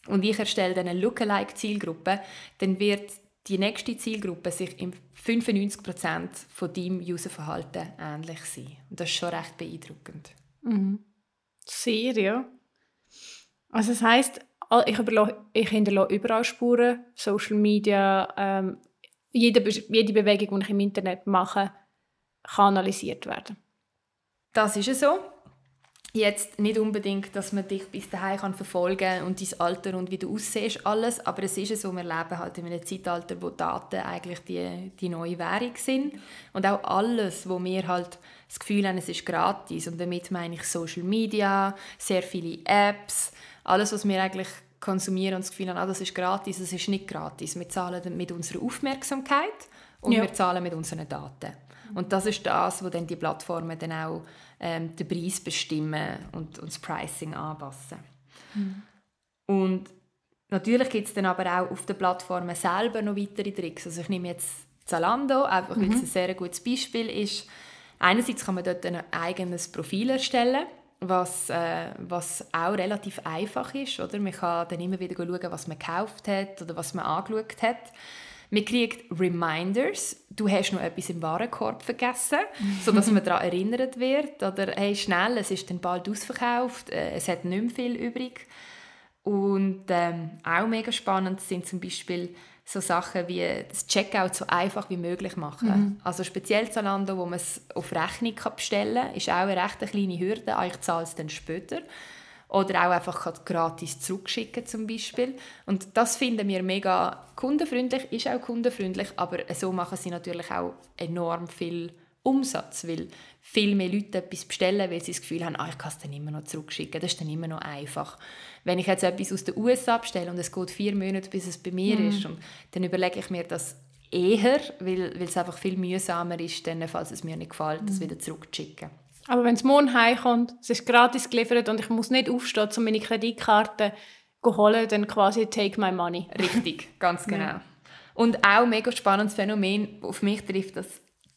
und ich erstelle dann eine Lookalike-Zielgruppe, dann wird die nächste Zielgruppe sich im 95% von deinem Userverhalten ähnlich sein. Und das ist schon recht beeindruckend. Mhm. Sehr, ja. Also das heisst, ich, ich hinterlasse überall Spuren, Social Media, ähm, jede, jede Bewegung, die ich im Internet mache, kann analysiert werden. Das ist so jetzt nicht unbedingt, dass man dich bis daheim kann verfolgen und dein Alter und wie du aussiehst, alles, aber es ist so, wir leben halt in einem Zeitalter, wo Daten eigentlich die, die neue Währung sind und auch alles, wo wir halt das Gefühl haben, es ist gratis und damit meine ich Social Media, sehr viele Apps, alles, was wir eigentlich konsumieren und das Gefühl haben, ah, das ist gratis, es ist nicht gratis. Wir zahlen mit unserer Aufmerksamkeit und ja. wir zahlen mit unseren Daten. Und das ist das, was dann die Plattformen dann auch ähm, den Preis bestimmen und, und das Pricing anpassen. Mhm. Und natürlich gibt es dann aber auch auf den Plattformen selber noch weitere Tricks. Also ich nehme jetzt Zalando, einfach weil es mhm. ein sehr gutes Beispiel ist. Einerseits kann man dort ein eigenes Profil erstellen, was, äh, was auch relativ einfach ist. Oder? Man kann dann immer wieder schauen, was man gekauft hat oder was man angeschaut hat. Man kriegt Reminders, du hast noch etwas im Warenkorb vergessen, sodass man daran erinnert wird. Oder hey, schnell, es ist dann bald ausverkauft, äh, es hat nicht mehr viel übrig. Und ähm, auch mega spannend sind zum Beispiel so Sachen wie das Checkout so einfach wie möglich machen. Mhm. Also speziell Zalando, wo man es auf Rechnung bestellen kann, ist auch eine recht kleine Hürde. Ich zahle es dann später. Oder auch einfach gratis zurückschicken zum Beispiel. Und das finden wir mega kundenfreundlich, ist auch kundenfreundlich, aber so machen sie natürlich auch enorm viel Umsatz, weil viel mehr Leute etwas bestellen, weil sie das Gefühl haben, ah, ich kann es dann immer noch zurückschicken. Das ist dann immer noch einfach. Wenn ich jetzt etwas aus den USA bestelle und es geht vier Monate, bis es bei mir mhm. ist, und dann überlege ich mir das eher, weil, weil es einfach viel mühsamer ist, dann, falls es mir nicht gefällt, mhm. das wieder zurückzuschicken. Aber wenn es morgen heimkommt, es ist gratis geliefert und ich muss nicht aufstehen, um meine Kreditkarte zu holen, dann quasi take my money. Richtig, ganz genau. Ja. Und auch ein mega spannendes Phänomen, auf mich trifft das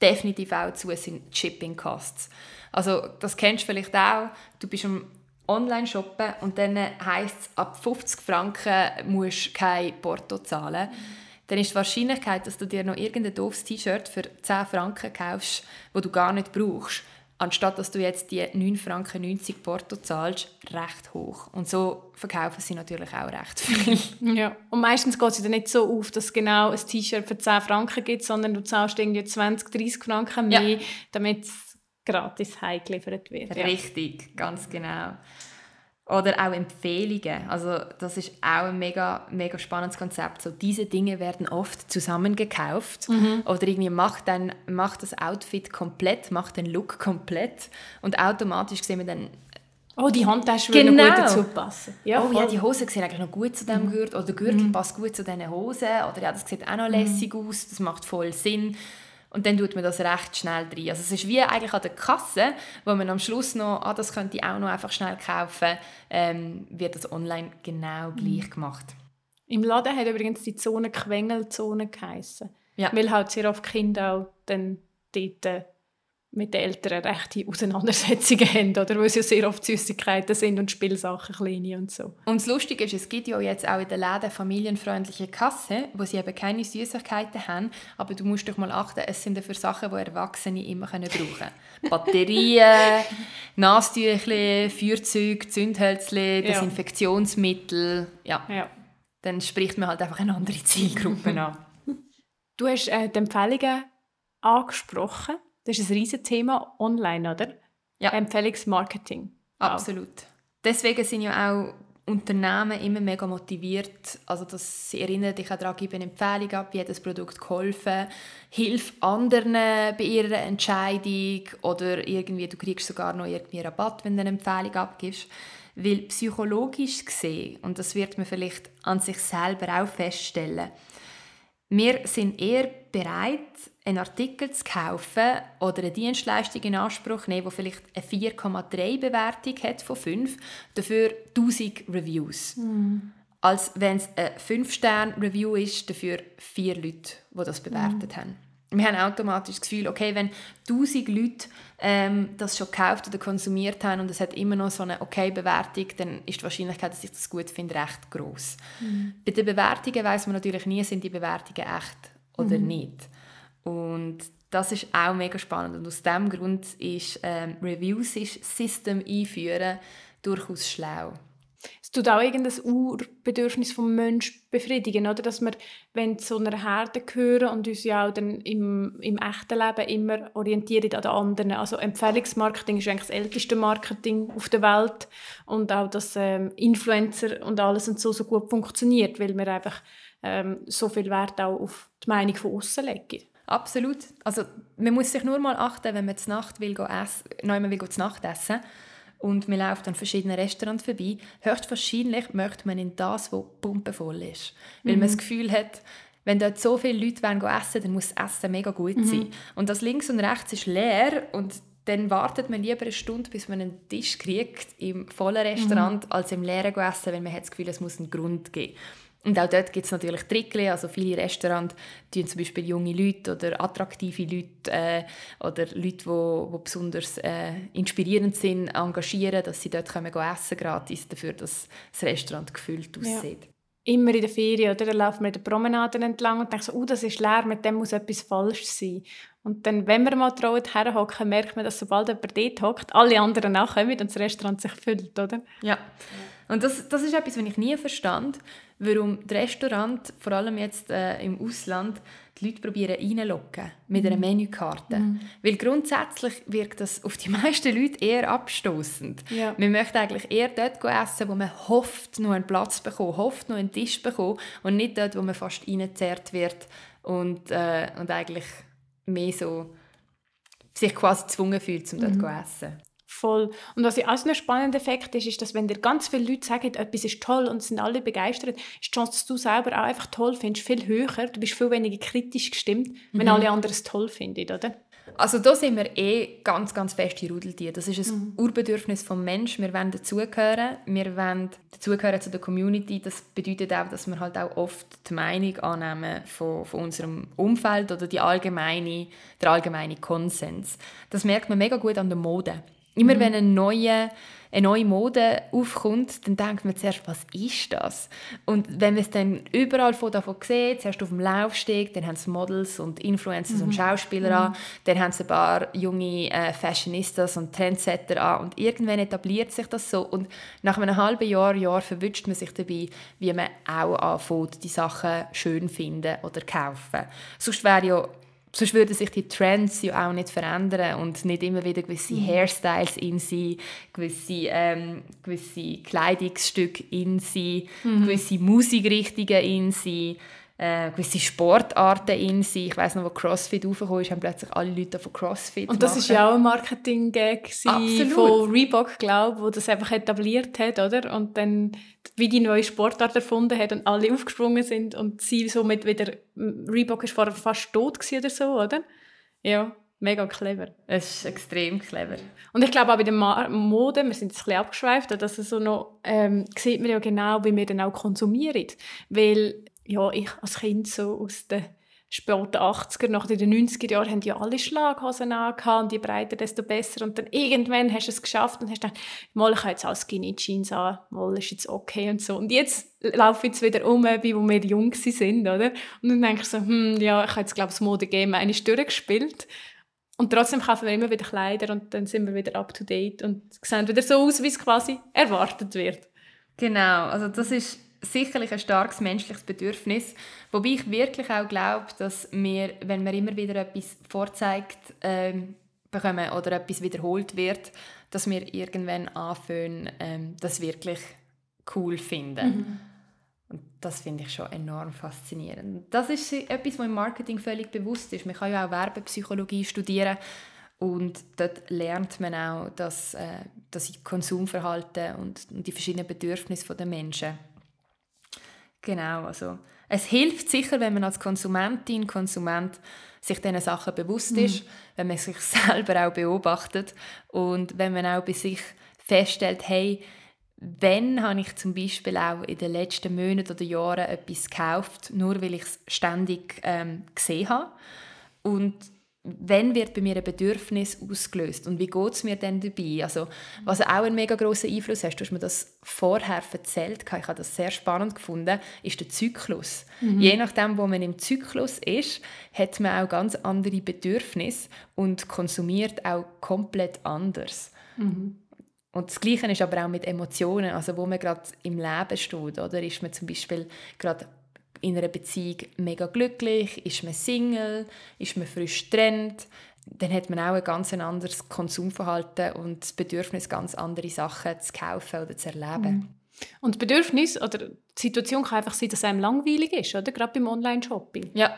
definitiv auch zu, sind Shipping Costs. Also das kennst du vielleicht auch. Du bist am online shoppen und dann heisst es, ab 50 Franken musst du kein Porto zahlen. Dann ist die Wahrscheinlichkeit, dass du dir noch irgendein doofes T-Shirt für 10 Franken kaufst, das du gar nicht brauchst, anstatt dass du jetzt die 9,90 Franken Porto zahlst, recht hoch. Und so verkaufen sie natürlich auch recht viel. Ja, und meistens geht es dann nicht so auf, dass es genau ein T-Shirt für 10 Franken gibt, sondern du zahlst irgendwie 20, 30 Franken mehr, ja. damit es gratis heimgeliefert wird. Richtig, ja. ganz genau. Oder auch Empfehlungen. Also das ist auch ein mega, mega spannendes Konzept. So, diese Dinge werden oft zusammengekauft mhm. oder irgendwie macht, dann, macht das Outfit komplett, macht den Look komplett und automatisch sehen wir dann Oh, die Handtasche würde genau. gut dazu passen. Ja, oh voll. ja, die Hosen sehen eigentlich noch gut zu dem mhm. Gürtel oder der Gürtel mhm. passt gut zu diesen Hosen oder ja, das sieht auch noch mhm. lässig aus, das macht voll Sinn. Und dann tut man das recht schnell rein. Also es ist wie eigentlich an der Kasse, wo man am Schluss noch, ah, das könnte ich auch noch einfach schnell kaufen, ähm, wird das online genau gleich mhm. gemacht. Im Laden hat übrigens die Zone Quengelzone geheissen. Ja. Weil halt sehr oft Kinder auch dann dort mit den Eltern rechte Auseinandersetzungen haben, oder? weil es ja sehr oft Süßigkeiten sind und Spielsachen kleine und so. Und das Lustige ist, es gibt ja jetzt auch in den Läden familienfreundliche Kassen, wo sie eben keine Süßigkeiten haben, aber du musst doch mal achten, es sind dafür Sachen, die Erwachsene immer können brauchen können. Batterien, Nastüchle, Feuerzeug, Zündhölzle, Desinfektionsmittel, ja. ja. Dann spricht man halt einfach eine andere Zielgruppe an. Du hast äh, die Empfehlungen angesprochen. Das ist ein riesiges Thema online, oder? Ja. Empfehlungsmarketing. Absolut. Deswegen sind ja auch Unternehmen immer mega motiviert. Also das, sie erinnern dich auch daran, gib eine Empfehlung ab, wie hat das Produkt geholfen, hilf anderen bei ihrer Entscheidung oder irgendwie, du kriegst sogar noch irgendwie Rabatt, wenn du eine Empfehlung abgibst. Weil psychologisch gesehen, und das wird man vielleicht an sich selber auch feststellen, wir sind eher bereit, einen Artikel zu kaufen oder eine Dienstleistung in Anspruch nehmen, die vielleicht eine 4,3 Bewertung hat von 5, dafür 1000 Reviews. Mm. Als wenn es eine 5-Sterne-Review ist, dafür vier Leute, die das bewertet mm. haben. Wir haben automatisch das Gefühl, okay, wenn 1000 Leute ähm, das schon gekauft oder konsumiert haben und es hat immer noch so eine okay Bewertung, dann ist die Wahrscheinlichkeit, dass ich das gut finde, recht groß. Mhm. Bei den Bewertungen weiß man natürlich nie, sind die Bewertungen echt oder mhm. nicht. Und das ist auch mega spannend und aus diesem Grund ist ähm, Reviews System einführen durchaus schlau. Es tut auch irgendein Urbedürfnis vom Menschen befriedigen, oder? Dass wir, wenn zu einer Herde gehören und uns ja auch dann im, im echten Leben immer orientieren an den anderen. Also Empfehlungsmarketing ist eigentlich das älteste Marketing auf der Welt und auch, dass ähm, Influencer und alles und so, so gut funktioniert, weil wir einfach ähm, so viel Wert auch auf die Meinung von außen legen. Absolut. Also man muss sich nur mal achten, wenn man zur Nacht will, essen, nein, will zu Nacht essen und man läuft an verschiedenen Restaurants vorbei, höchstwahrscheinlich möchte man in das, wo pumpenvoll ist. Weil mhm. man das Gefühl hat, wenn dort so viele Leute wollen essen dann muss das Essen mega gut mhm. sein. Und das links und rechts ist leer und dann wartet man lieber eine Stunde, bis man einen Tisch kriegt im vollen Restaurant, mhm. als im leeren essen, weil man hat das Gefühl, es muss einen Grund geben. Und auch dort gibt es natürlich Tricks. Also viele Restaurants tun zum Beispiel junge Leute oder attraktive Leute äh, oder Leute, die, die besonders äh, inspirierend sind, engagieren, dass sie dort können essen gratis, dafür, dass das Restaurant gefüllt aussieht. Ja. Immer in der Ferien, oder? Dann laufen wir den Promenaden entlang und denken so, oh, das ist leer, mit dem muss etwas falsch sein. Und dann, wenn wir mal trauen, herhocken, merkt man, dass sobald jemand dort hockt, alle anderen nachkommen und das Restaurant sich füllt, oder? Ja. Und das, das ist etwas, was ich nie verstand, warum das Restaurant, vor allem jetzt äh, im Ausland, die Leute probieren reinlocken mit einer mhm. Menükarte. Mm. Weil grundsätzlich wirkt das auf die meisten Leute eher abstoßend. Ja. Man möchte eigentlich eher dort essen, wo man hofft, noch einen Platz bekommen, hofft, noch einen Tisch bekommen und nicht dort, wo man fast reingezerrt wird und, äh, und eigentlich mehr so sich quasi gezwungen fühlt, um dort mm. zu essen. Voll. Und was auch so ein spannender Effekt ist, ist, dass wenn dir ganz viele Leute sagen, etwas ist toll und sind alle begeistert, ist die Chance, dass du selber auch einfach toll findest, viel höher. Du bist viel weniger kritisch gestimmt, wenn mhm. alle anderen es toll finden, oder? Also da sind wir eh ganz, ganz feste Rudeltiere. Das ist ein mhm. Urbedürfnis vom Menschen. Wir wollen dazugehören. Wir wollen dazugehören zu der Community. Das bedeutet auch, dass wir halt auch oft die Meinung annehmen von, von unserem Umfeld oder die allgemeine, der allgemeine Konsens. Das merkt man mega gut an der Mode. Immer mhm. wenn ein neuer eine neue Mode aufkommt, dann denkt man zuerst, was ist das? Und wenn man es dann überall von davon sieht, zuerst auf dem Laufsteg, dann haben es Models und Influencers mhm. und Schauspieler mhm. an, dann haben sie ein paar junge äh, Fashionistas und Trendsetter an und irgendwann etabliert sich das so und nach einem halben Jahr, Jahr verwünscht man sich dabei, wie man auch anfängt, die Sachen schön finden oder kaufen. Sonst wäre ja sonst würden sich die Trends ja auch nicht verändern und nicht immer wieder gewisse mhm. Hairstyles in sie, gewisse, ähm, gewisse Kleidungsstücke in sie, mhm. gewisse Musikrichtungen in sie äh, gewisse Sportarten in sich. Ich weiß noch, wo CrossFit aufgekommen ist, haben plötzlich alle Leute von CrossFit Und das machen. ist ja auch ein Marketing-Gag von Reebok, glaube ich, wo das einfach etabliert hat, oder? Und dann wie die neue Sportart erfunden hat und alle aufgesprungen sind und sie somit wieder... Reebok war vorher fast tot oder so, oder? Ja. Mega clever. Es ist extrem clever. Und ich glaube auch bei der Mode, wir sind jetzt ein bisschen abgeschweift, dass es so noch, ähm, sieht man ja genau, wie wir dann auch konsumieren. Weil ja, ich als Kind so aus den späten 80er, nach den 90er Jahren, haben ja alle Schlaghosen angehabt und je breiter, desto besser. Und dann irgendwann hast du es geschafft und hast gedacht, mal, ich habe jetzt auch Skinny Jeans an, mal ist jetzt okay und so. Und jetzt laufe ich jetzt wieder um, wie wo wir jung sind, oder? Und dann denke ich so, hm, ja, ich habe jetzt, glaube ich, das Modegame eine durchgespielt. Und trotzdem kaufen wir immer wieder Kleider und dann sind wir wieder up to date und sehen wieder so aus, wie es quasi erwartet wird. Genau, also das ist sicherlich ein starkes menschliches Bedürfnis, wobei ich wirklich auch glaube, dass wir, wenn wir immer wieder etwas vorzeigt ähm, bekommen oder etwas wiederholt wird, dass wir irgendwann anfangen, ähm, das wirklich cool finden. Mhm. Und das finde ich schon enorm faszinierend. Das ist etwas, was im Marketing völlig bewusst ist. Man kann ja auch Werbepsychologie studieren und dort lernt man auch das, äh, das Konsumverhalten und, und die verschiedenen Bedürfnisse der Menschen. Genau, also es hilft sicher, wenn man als Konsumentin, Konsument sich diesen Sachen bewusst mhm. ist, wenn man sich selber auch beobachtet und wenn man auch bei sich feststellt, hey, wenn habe ich zum Beispiel auch in den letzten Monaten oder Jahren etwas gekauft, nur weil ich es ständig ähm, gesehen habe und wenn wird bei mir ein Bedürfnis ausgelöst und wie geht es mir denn dabei? Also, was auch einen mega grossen Einfluss hat, du hast mir das vorher erzählt, ich habe das sehr spannend gefunden, ist der Zyklus. Mhm. Je nachdem, wo man im Zyklus ist, hat man auch ganz andere Bedürfnisse und konsumiert auch komplett anders. Mhm. Und das Gleiche ist aber auch mit Emotionen, also wo man gerade im Leben steht, oder ist man zum Beispiel gerade in einer Beziehung mega glücklich? Ist man Single? Ist man frisch getrennt? Dann hat man auch ein ganz anderes Konsumverhalten und das Bedürfnis, ganz andere Sachen zu kaufen oder zu erleben. Mhm. Und das Bedürfnis oder die Situation kann einfach sein, dass einem langweilig ist, oder? Gerade beim Online-Shopping. Ja.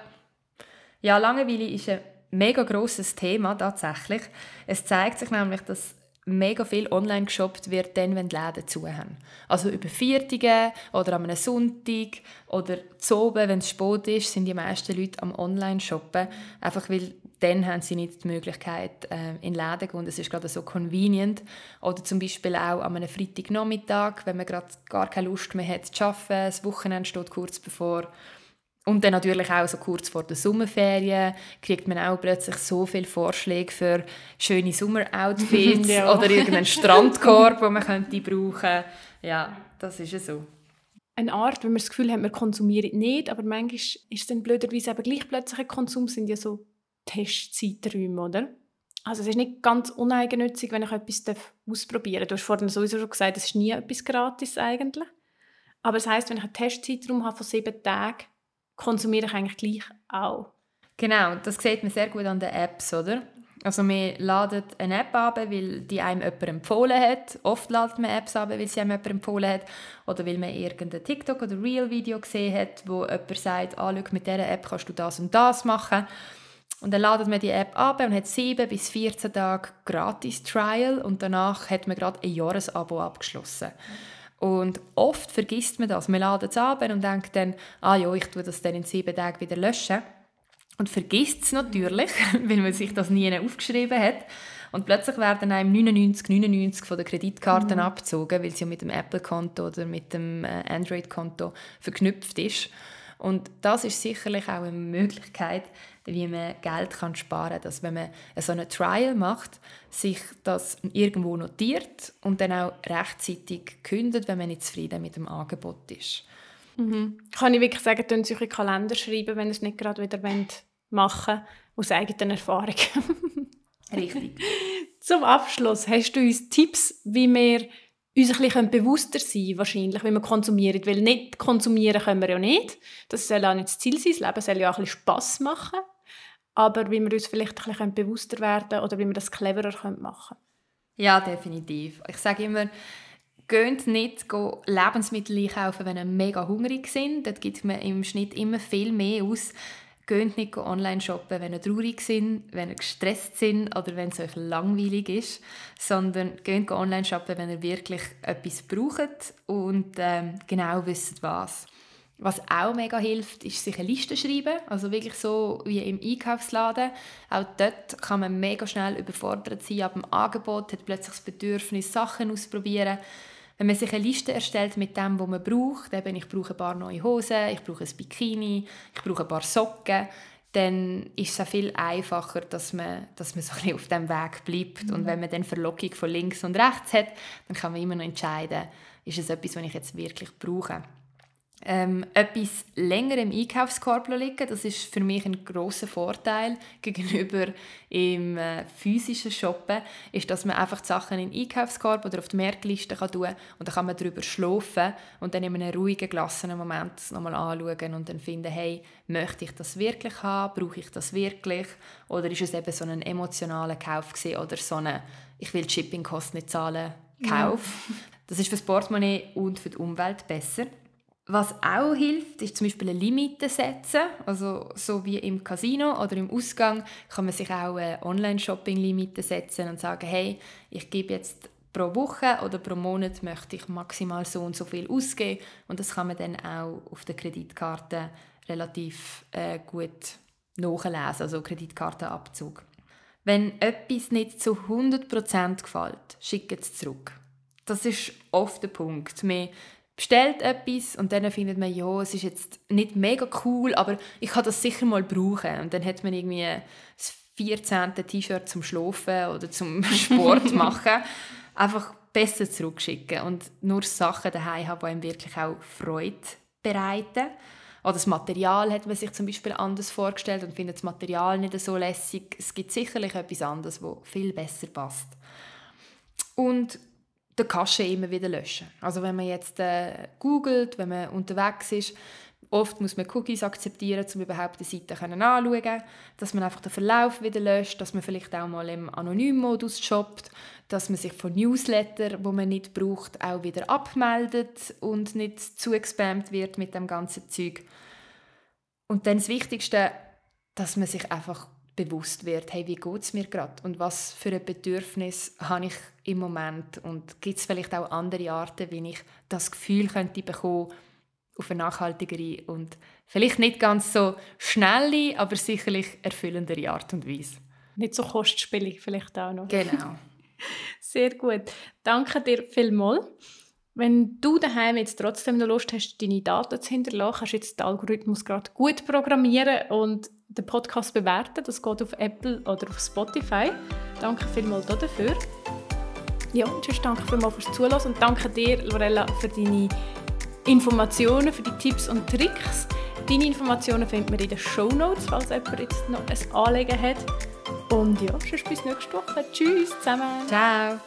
Ja, Langeweile ist ein mega grosses Thema tatsächlich. Es zeigt sich nämlich, dass mega viel online geshoppt wird, dann, wenn die Läden zu haben. Also über Viertige oder am Sonntag oder zu oben, wenn es spät ist, sind die meisten Leute am Online-Shoppen. Einfach weil dann haben sie nicht die Möglichkeit, äh, in Läden zu gehen. Das ist gerade so convenient. Oder zum Beispiel auch am Freitagnachmittag, wenn man gerade gar keine Lust mehr hat zu arbeiten, das Wochenende steht kurz bevor und dann natürlich auch so kurz vor der Sommerferien kriegt man auch plötzlich so viele Vorschläge für schöne Sommeroutfits ja. oder irgendeinen Strandkorb, den man könnte brauchen. Ja, das ist ja so. Eine Art, wenn man das Gefühl hat, man konsumiert nicht, aber manchmal ist es dann blöderweise aber gleich plötzlich ein Konsum, sind ja so Testzeiträume, oder? Also es ist nicht ganz uneigennützig, wenn ich etwas ausprobieren darf. Du hast vorhin sowieso schon gesagt, es ist nie etwas gratis eigentlich. Aber das heißt, wenn ich einen Testzeitraum habe von sieben Tagen, konsumiere ich eigentlich gleich auch. Genau, das sieht man sehr gut an den Apps, oder? Also wir laden eine App ab, weil die einem jemand empfohlen hat. Oft ladet man Apps ab, weil sie einem jemand empfohlen hat. Oder weil man irgendein TikTok- oder Reel-Video gesehen hat, wo jemand sagt, ah, schau, mit dieser App kannst du das und das machen. Und dann ladet man die App ab und hat 7 bis 14 Tage Gratis-Trial und danach hat man gerade ein Jahresabo abgeschlossen. Und oft vergisst man das. Man ladet es ab und denkt dann, ah ja, ich tue das dann in sieben Tagen wieder löschen. und vergisst es natürlich, weil man sich das nie aufgeschrieben hat. Und plötzlich werden einem 99, 99 von den Kreditkarten mhm. abgezogen, weil sie ja mit dem Apple-Konto oder mit dem äh, Android-Konto verknüpft ist. Und das ist sicherlich auch eine Möglichkeit, wie man Geld kann sparen kann. Dass wenn man so eine Trial macht, sich das irgendwo notiert und dann auch rechtzeitig kündet, wenn man nicht zufrieden mit dem Angebot ist. Mhm. Kann ich wirklich sagen, tun Sie euch Kalender schreiben, wenn ihr es nicht gerade wieder machen wollt, aus eigener Erfahrung. Richtig. Zum Abschluss, hast du uns Tipps, wie wir uns ein bisschen bewusster sein können, wahrscheinlich, wie wir konsumieren. Weil nicht konsumieren können wir ja nicht. Das soll auch nicht das Ziel sein. Das Leben soll ja auch ein bisschen Spass machen. Aber wie wir uns vielleicht ein bisschen bewusster werden oder wie wir das cleverer machen können. Ja, definitiv. Ich sage immer, geht nicht Lebensmittel einkaufen, wenn ihr mega hungrig sind. Dort gibt man im Schnitt immer viel mehr aus Geht nicht online shoppen, wenn ihr traurig sind, wenn ihr gestresst sind oder wenn es euch langweilig ist, sondern geht online shoppen, wenn ihr wirklich etwas braucht und ähm, genau wisst, was. Was auch mega hilft, ist sich eine Liste schreiben, also wirklich so wie im Einkaufsladen. Auch dort kann man mega schnell überfordert sein ab dem Angebot, hat plötzlich das Bedürfnis, Sachen auszuprobieren wenn man sich eine Liste erstellt mit dem, was man braucht, eben ich brauche ein paar neue Hosen, ich brauche ein Bikini, ich brauche ein paar Socken, dann ist es auch viel einfacher, dass man, dass man so ein auf dem Weg bleibt. Mhm. Und wenn man dann Verlockung von links und rechts hat, dann kann man immer noch entscheiden, ist es etwas, was ich jetzt wirklich brauche ähm, etwas länger im Einkaufskorb liegen. Das ist für mich ein großer Vorteil gegenüber im äh, physischen Shoppen, ist, dass man einfach die Sachen in den Einkaufskorb oder auf die Merkliste kann tun und dann kann man darüber schlafen und dann in einem ruhigen, gelassenen Moment nochmal anschauen und dann finden, hey, möchte ich das wirklich haben? Brauche ich das wirklich? Oder ist es eben so ein emotionaler Kauf gewesen, oder so eine ich will die Shippingkosten nicht zahlen, Kauf. Ja. Das ist für das Portemonnaie und für die Umwelt besser. Was auch hilft, ist zum Beispiel eine Limite setzen. Also so wie im Casino oder im Ausgang kann man sich auch eine Online-Shopping-Limite setzen und sagen, hey, ich gebe jetzt pro Woche oder pro Monat möchte ich maximal so und so viel ausgeben und das kann man dann auch auf der Kreditkarte relativ äh, gut nachlesen, also Kreditkartenabzug. Wenn etwas nicht zu 100% gefällt, schickt es zurück. Das ist oft der Punkt. Wir bestellt etwas und dann findet man, ja, es ist jetzt nicht mega cool, aber ich kann das sicher mal brauchen. Und dann hat man irgendwie das 14. T-Shirt zum Schlafen oder zum Sport machen. Einfach besser zurückschicken und nur Sachen daheim haben, die einem wirklich auch Freude bereiten. Oder das Material hat man sich zum Beispiel anders vorgestellt und findet das Material nicht so lässig. Es gibt sicherlich etwas anderes, das viel besser passt. Und den Cache immer wieder löschen. Also wenn man jetzt äh, googelt, wenn man unterwegs ist, oft muss man Cookies akzeptieren, um überhaupt die Seite anzuschauen, dass man einfach den Verlauf wieder löscht, dass man vielleicht auch mal im Anonym-Modus shoppt, dass man sich von Newsletter, wo man nicht braucht, auch wieder abmeldet und nicht zugespammt wird mit dem ganzen Zeug. Und dann das Wichtigste, dass man sich einfach bewusst wird, hey, wie geht es mir gerade und was für ein Bedürfnis habe ich im Moment und gibt es vielleicht auch andere Arten, wie ich das Gefühl könnte bekommen auf eine nachhaltigere und vielleicht nicht ganz so schnelle, aber sicherlich erfüllendere Art und Weise. Nicht so kostspielig vielleicht auch noch. Genau. Sehr gut. Danke dir vielmals. Wenn du daheim jetzt trotzdem noch Lust hast, deine Daten zu hinterlassen, kannst du jetzt den Algorithmus gerade gut programmieren und den Podcast bewerten. Das geht auf Apple oder auf Spotify. Danke vielmals dafür. Ja, und sonst danke vielmals fürs Zuhören und danke dir, Lorella, für deine Informationen, für die Tipps und Tricks. Deine Informationen findet man in den Show Notes, falls jemand jetzt noch ein Anliegen hat. Und ja, sonst bis nächste Woche. Tschüss zusammen. Ciao.